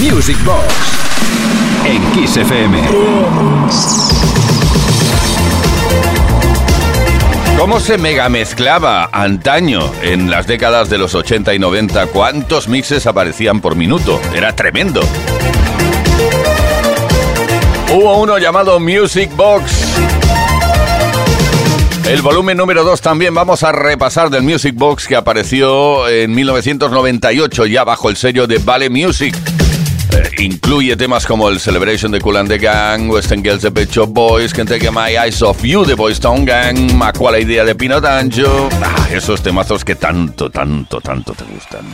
Music Box en. ¿Cómo se mega mezclaba antaño en las décadas de los 80 y 90? ¿Cuántos mixes aparecían por minuto? Era tremendo. Hubo uno llamado Music Box. El volumen número 2 también vamos a repasar del Music Box que apareció en 1998 ya bajo el sello de Vale Music. Eh, incluye temas como el Celebration de Cool and the Gang, Western Girls de Pecho Boys, Can't Take My Eyes Off You de Boys Town Gang, Macua la idea de Pino Danjo. Ah, esos temazos que tanto, tanto, tanto te gustan.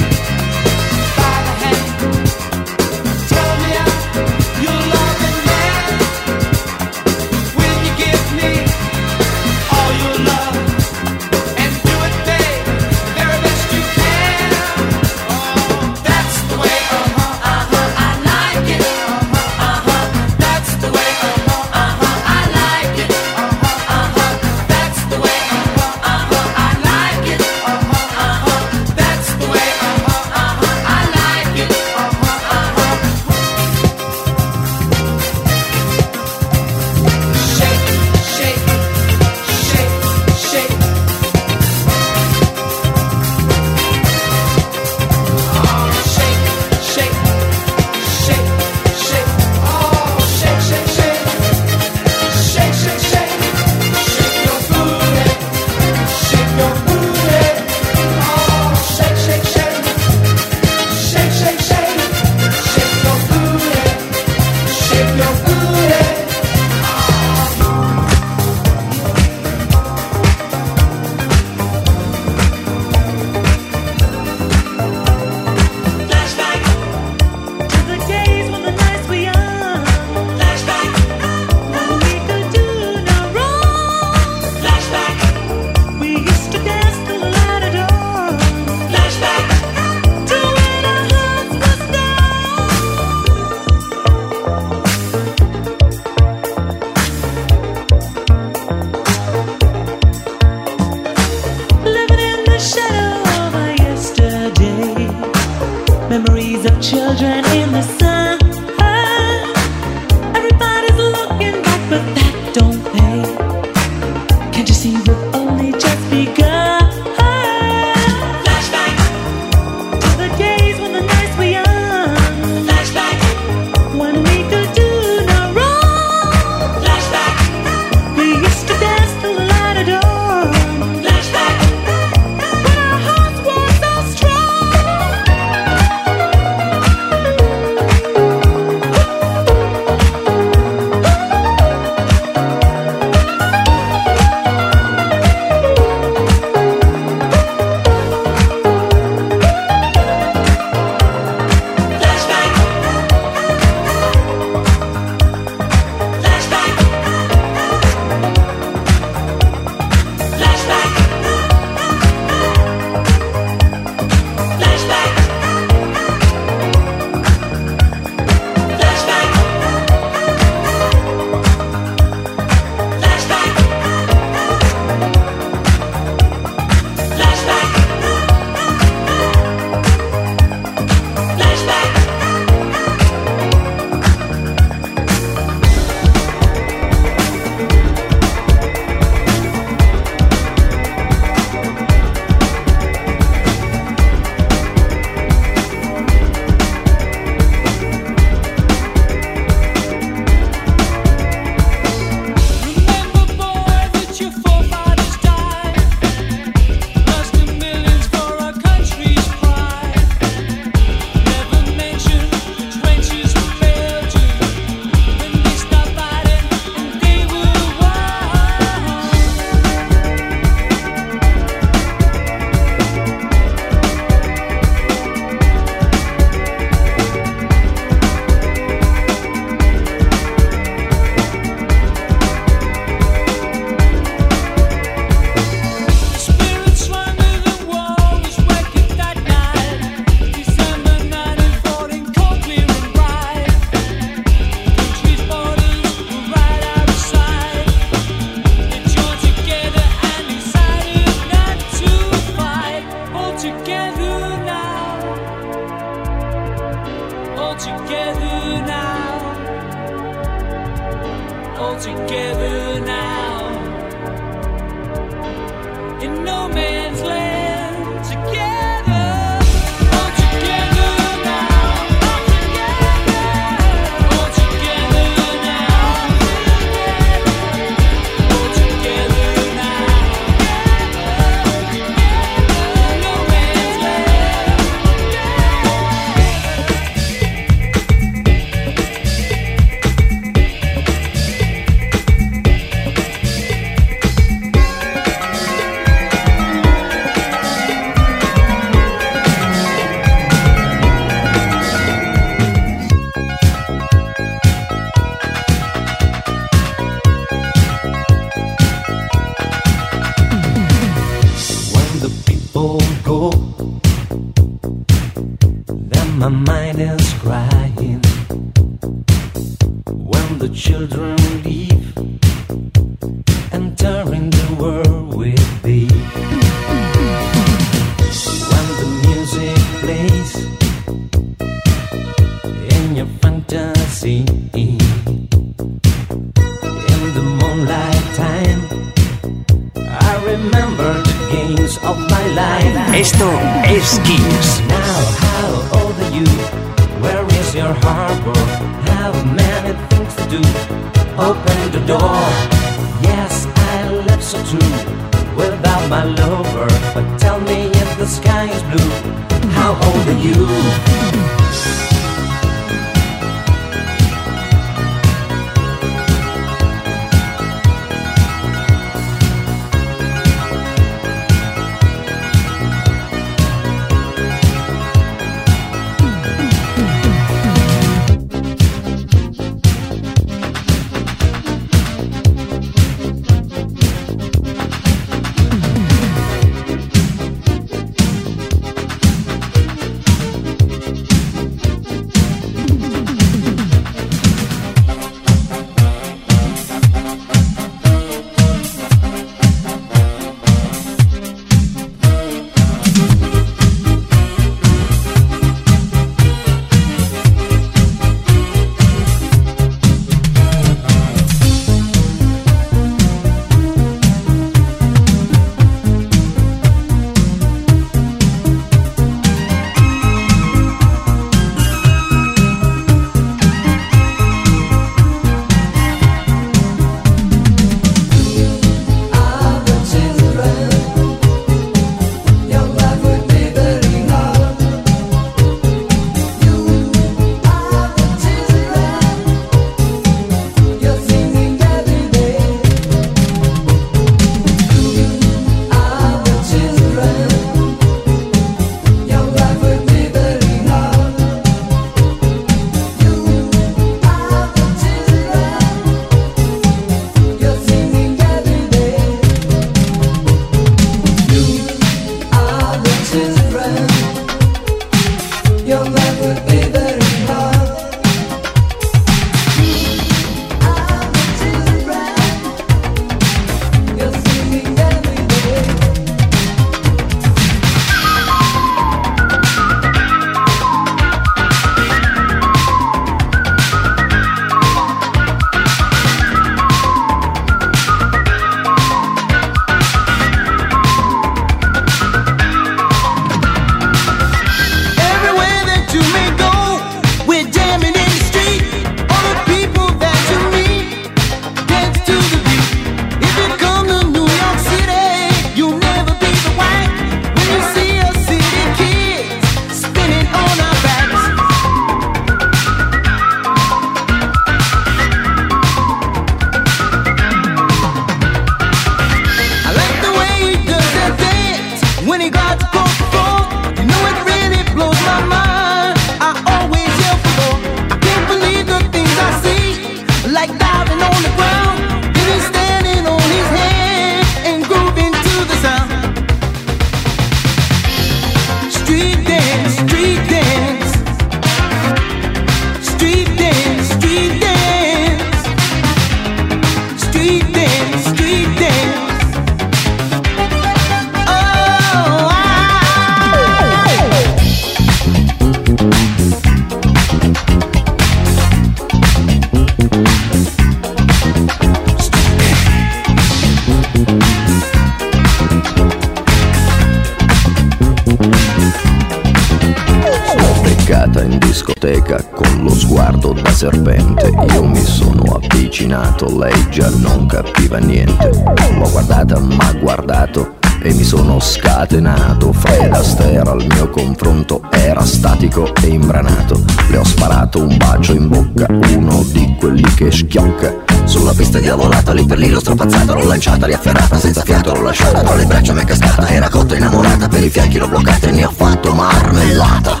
scatenato. Fred Astaire al mio confronto era statico e imbranato. Le ho sparato un bacio in bocca, uno di quelli che schiocca. Sulla pista diavolata, lì per lì l'ho strapazzata L'ho lanciata, l'ho afferrata, senza fiato l'ho lasciata. Tra le braccia mi è cascata, era cotta innamorata. Per i fianchi l'ho bloccata e ne ho fatto marmellata.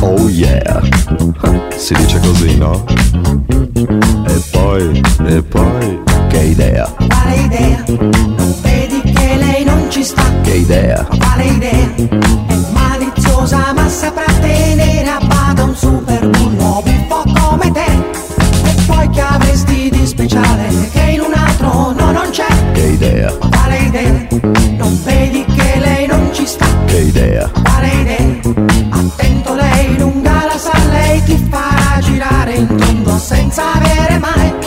Oh yeah, si dice così no? E poi, e poi, che idea? Quale idea? Non vedi che lei non ci sta. Che idea. Vale idea? È maliziosa ma saprà tenere a bada un super bullo buffo come te. E poi che avresti di speciale che in un altro no non c'è. Che idea. Vale idea? Non vedi che lei non ci sta. Che idea. Vale idea? Attento lei lunga la sa, lei ti farà girare in tondo senza avere mai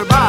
everybody.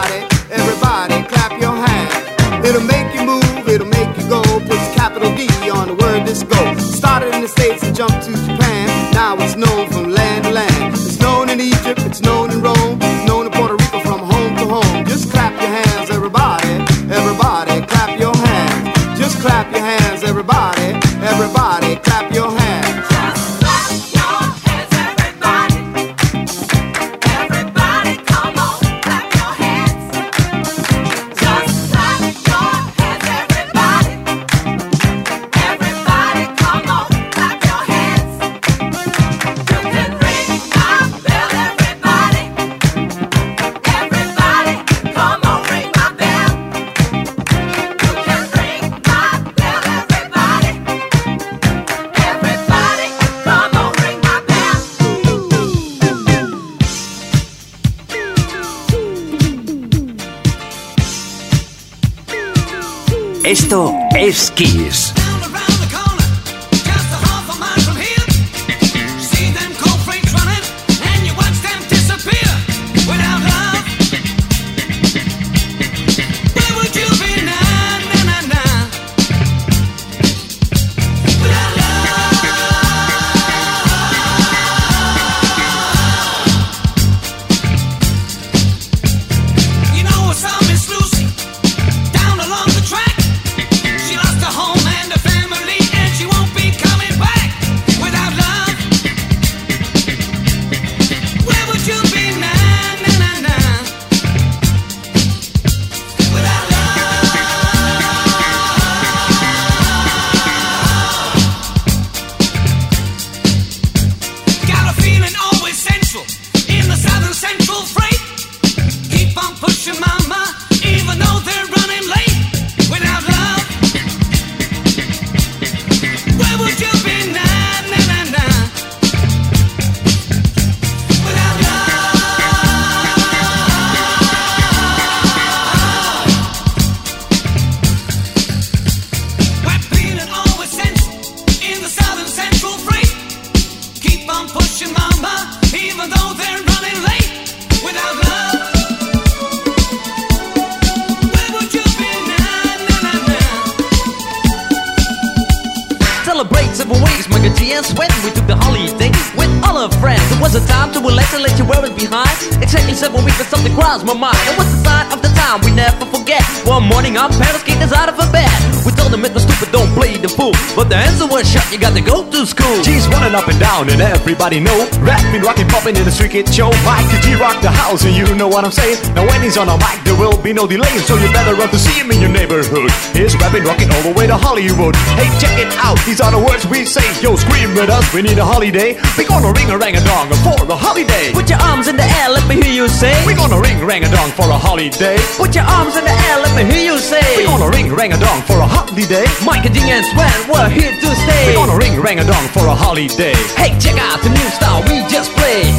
Running up and down and everybody know. Rapping, rocking, popping in the street kid show Mike G rock the house and you know what I'm saying. Now when he's on a mic there will be no delay So you better run to see him in your neighborhood. He's rapping, rocking all the way to Hollywood. Hey check it out, these are the words we say. Yo scream with us, we need a holiday. We gonna ring a rang a dong for the holiday. Put your arms in the air, let me hear you say. We gonna ring rang a dong for a holiday. Put your arms in the air, let me hear you say. We gonna ring rang a dong for a holiday. Mike and Ding and Sven, we're here to stay. We gonna ring rang a dong for a holiday. Hey, check out the new style we just played.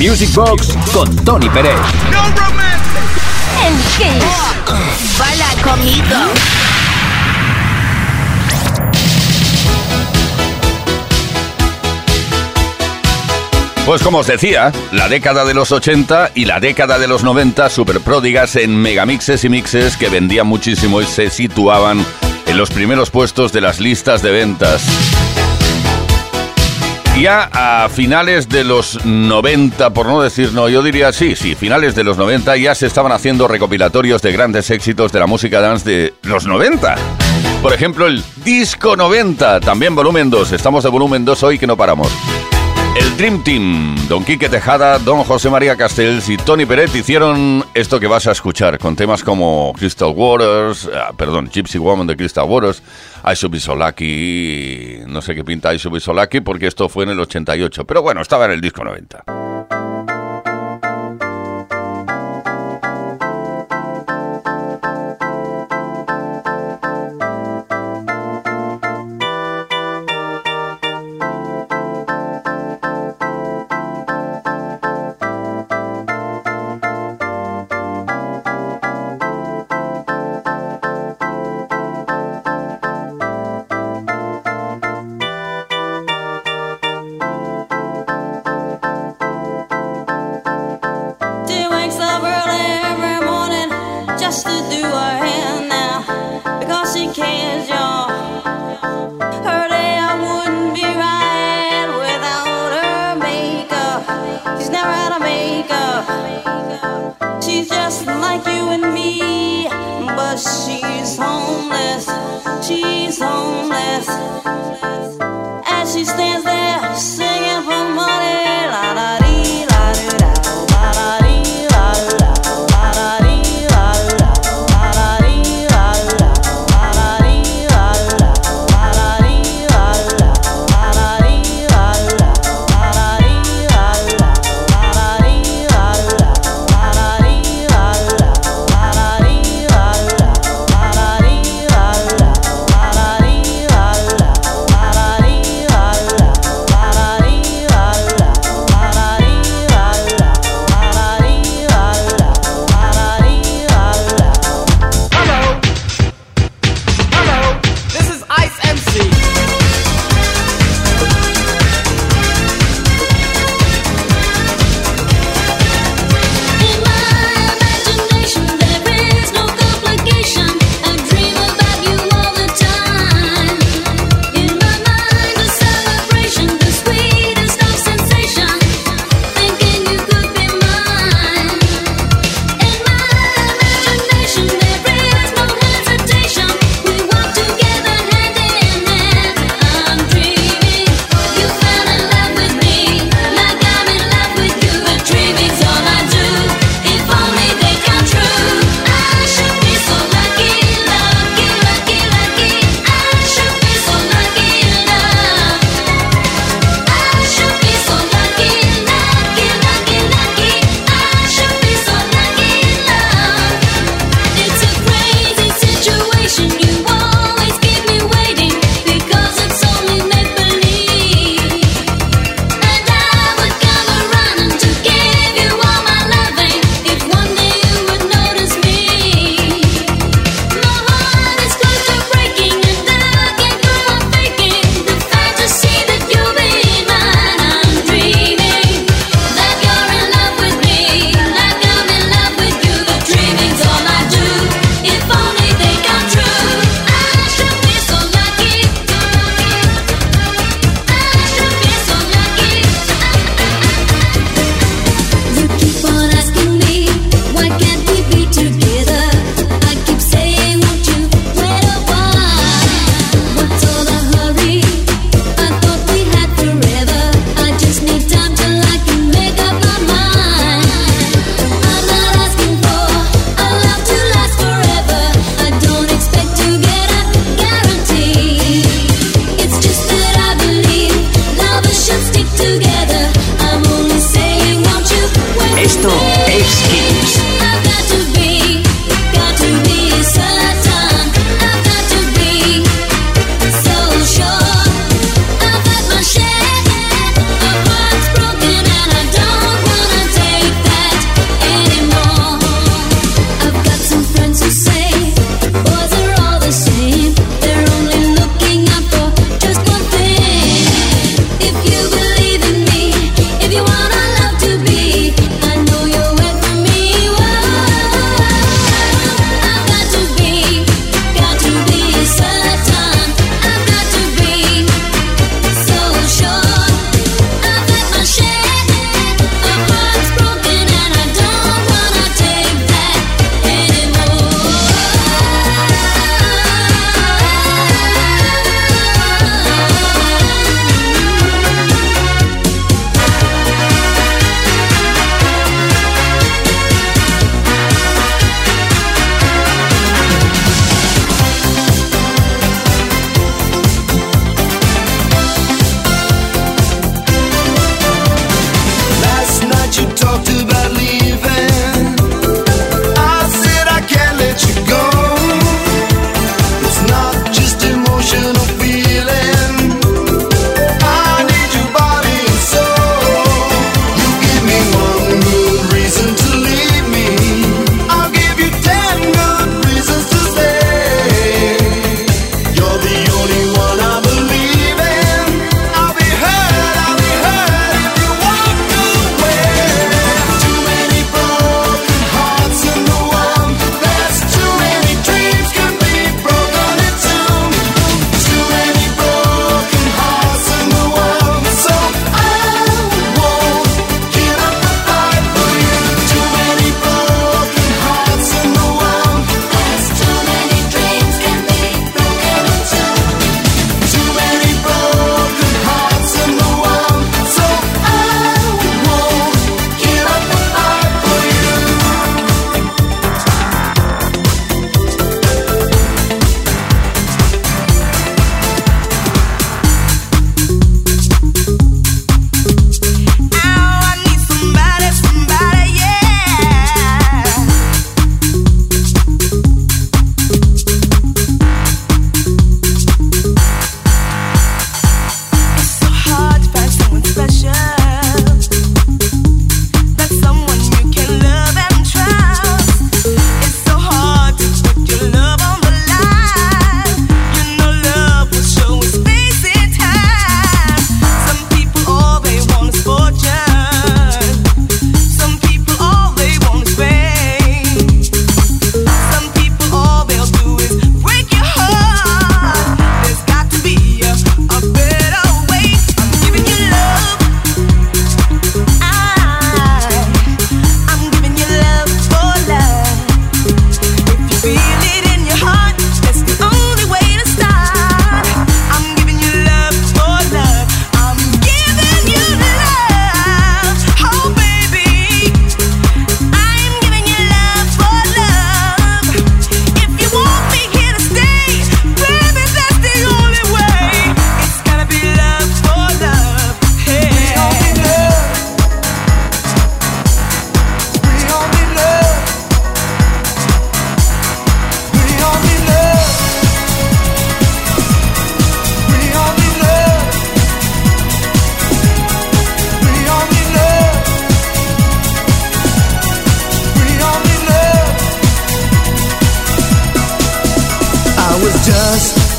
Music Box con Tony Pérez. Pues como os decía, la década de los 80 y la década de los 90 super pródigas en megamixes y mixes que vendían muchísimo y se situaban en los primeros puestos de las listas de ventas. Ya a finales de los 90, por no decir no, yo diría sí, sí, finales de los 90 ya se estaban haciendo recopilatorios de grandes éxitos de la música dance de los 90. Por ejemplo, el Disco 90, también volumen 2. Estamos de volumen 2 hoy que no paramos. El Dream Team, Don Quique Tejada, Don José María Castells y Tony Peret hicieron esto que vas a escuchar, con temas como Crystal Waters, ah, perdón, Gypsy Woman de Crystal Waters, I Should no sé qué pinta I Should porque esto fue en el 88, pero bueno, estaba en el disco 90. She's never had a makeup. She's just like you and me, but she's homeless. She's homeless. As she stands there singing for money, la la dee.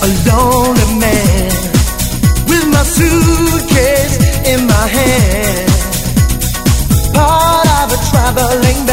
a lonely man with my suitcase in my hand, part of a traveling.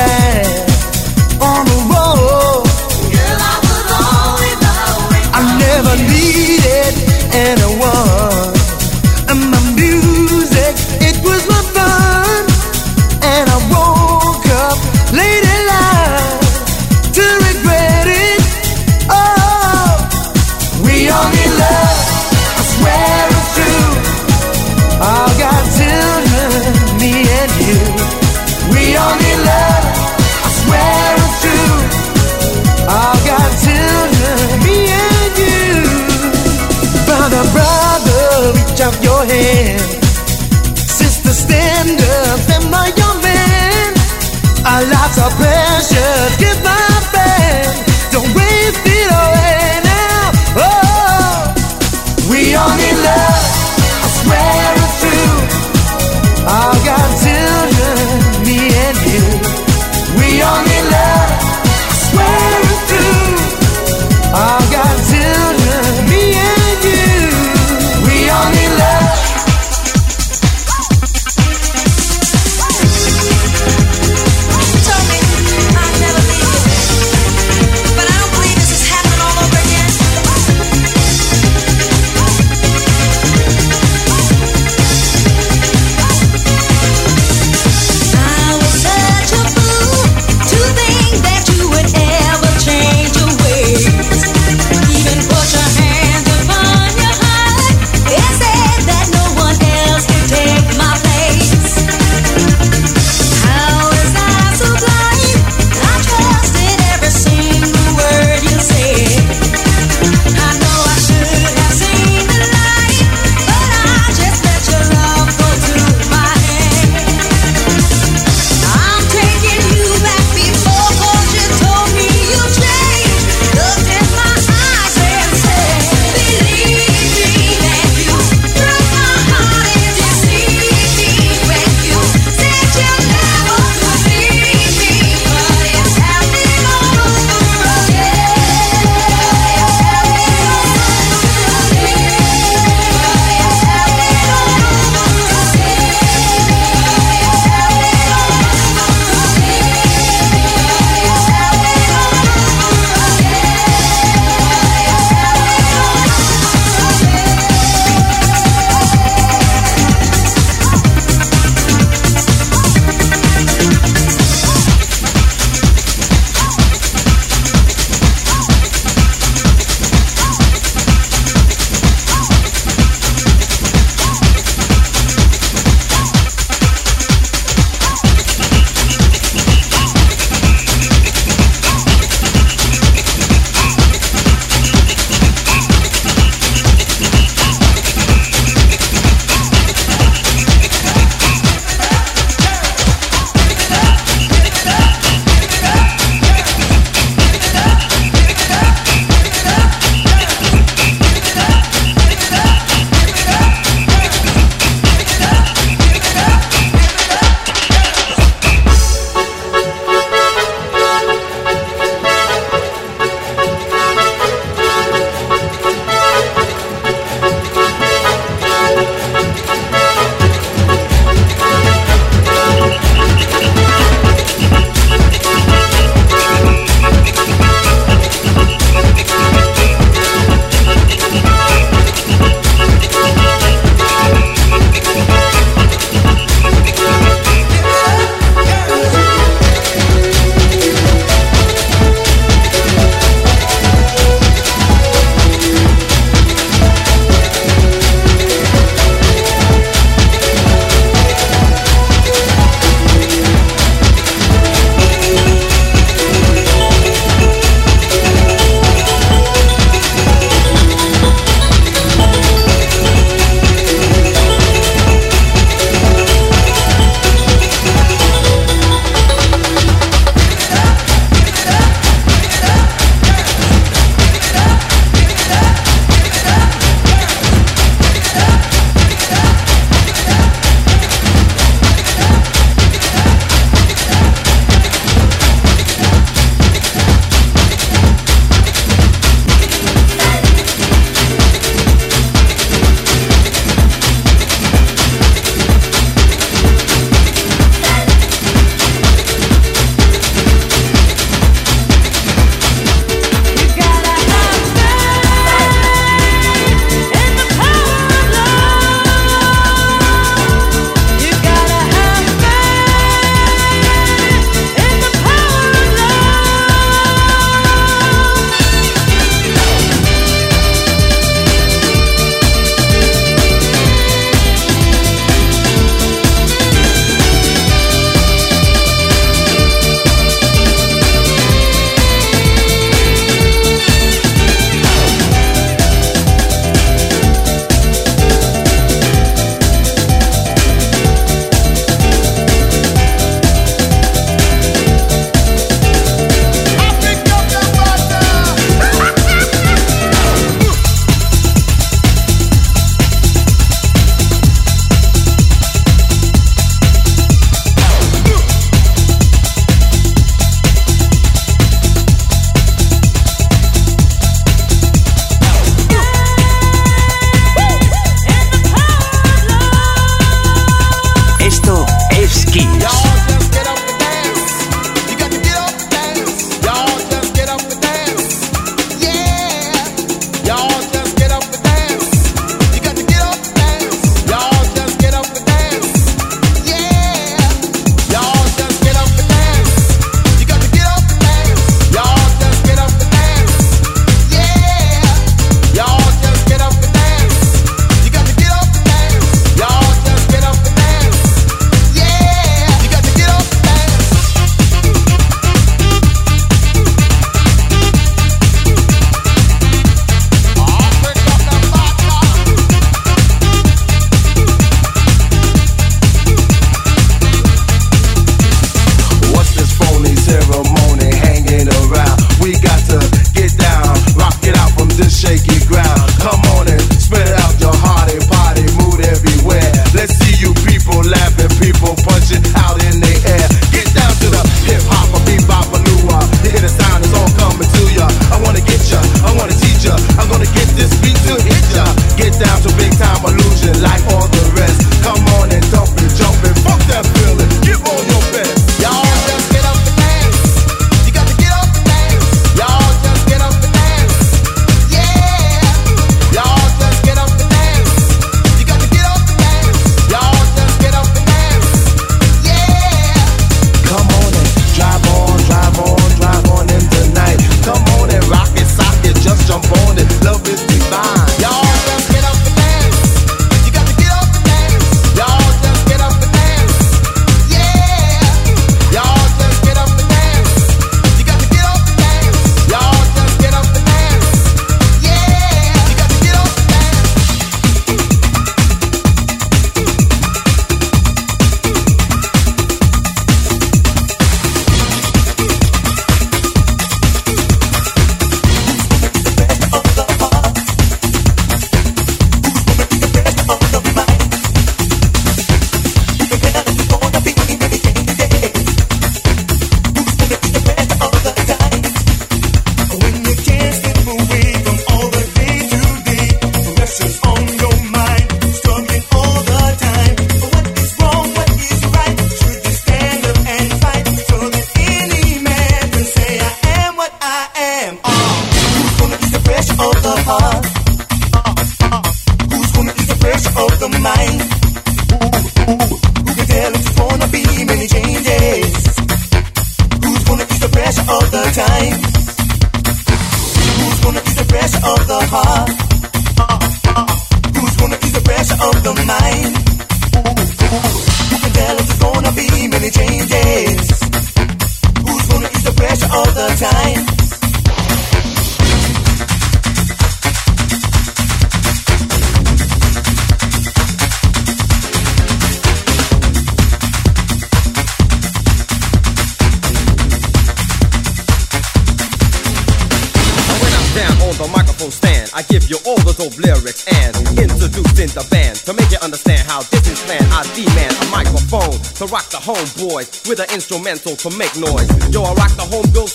homeboys with an instrumental to make noise. Yo, I rock the homegirl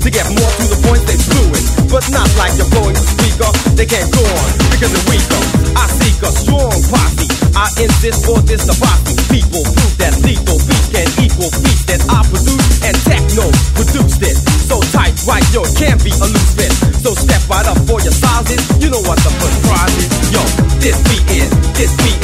to get more to the point. They fluent, it, but not like you're speaker. They can't go on because they're weaker. I seek a strong posse. I insist for this debauchery. People prove that lethal beat can equal beat that I produce and techno produced it. So tight, right, yo, can't be a loose fit. So step right up for your sizes. You know what the first prize is. Yo, this beat is, this beat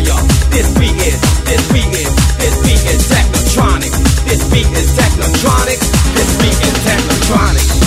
This beat is, this beat is, this beat is technotronic. This beat is technotronic. This beat is technotronic.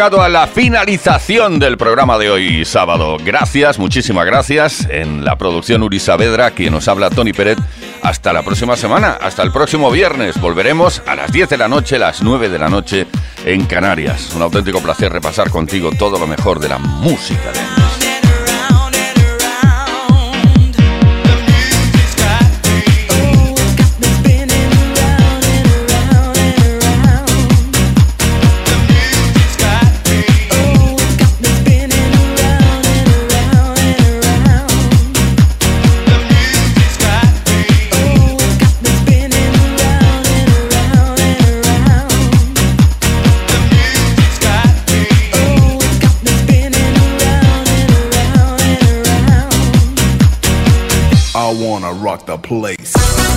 Llegado a la finalización del programa de hoy sábado. Gracias, muchísimas gracias. En la producción Uri Saavedra, quien nos habla Tony Pérez. Hasta la próxima semana, hasta el próximo viernes. Volveremos a las 10 de la noche, las 9 de la noche en Canarias. Un auténtico placer repasar contigo todo lo mejor de la música de rock the place.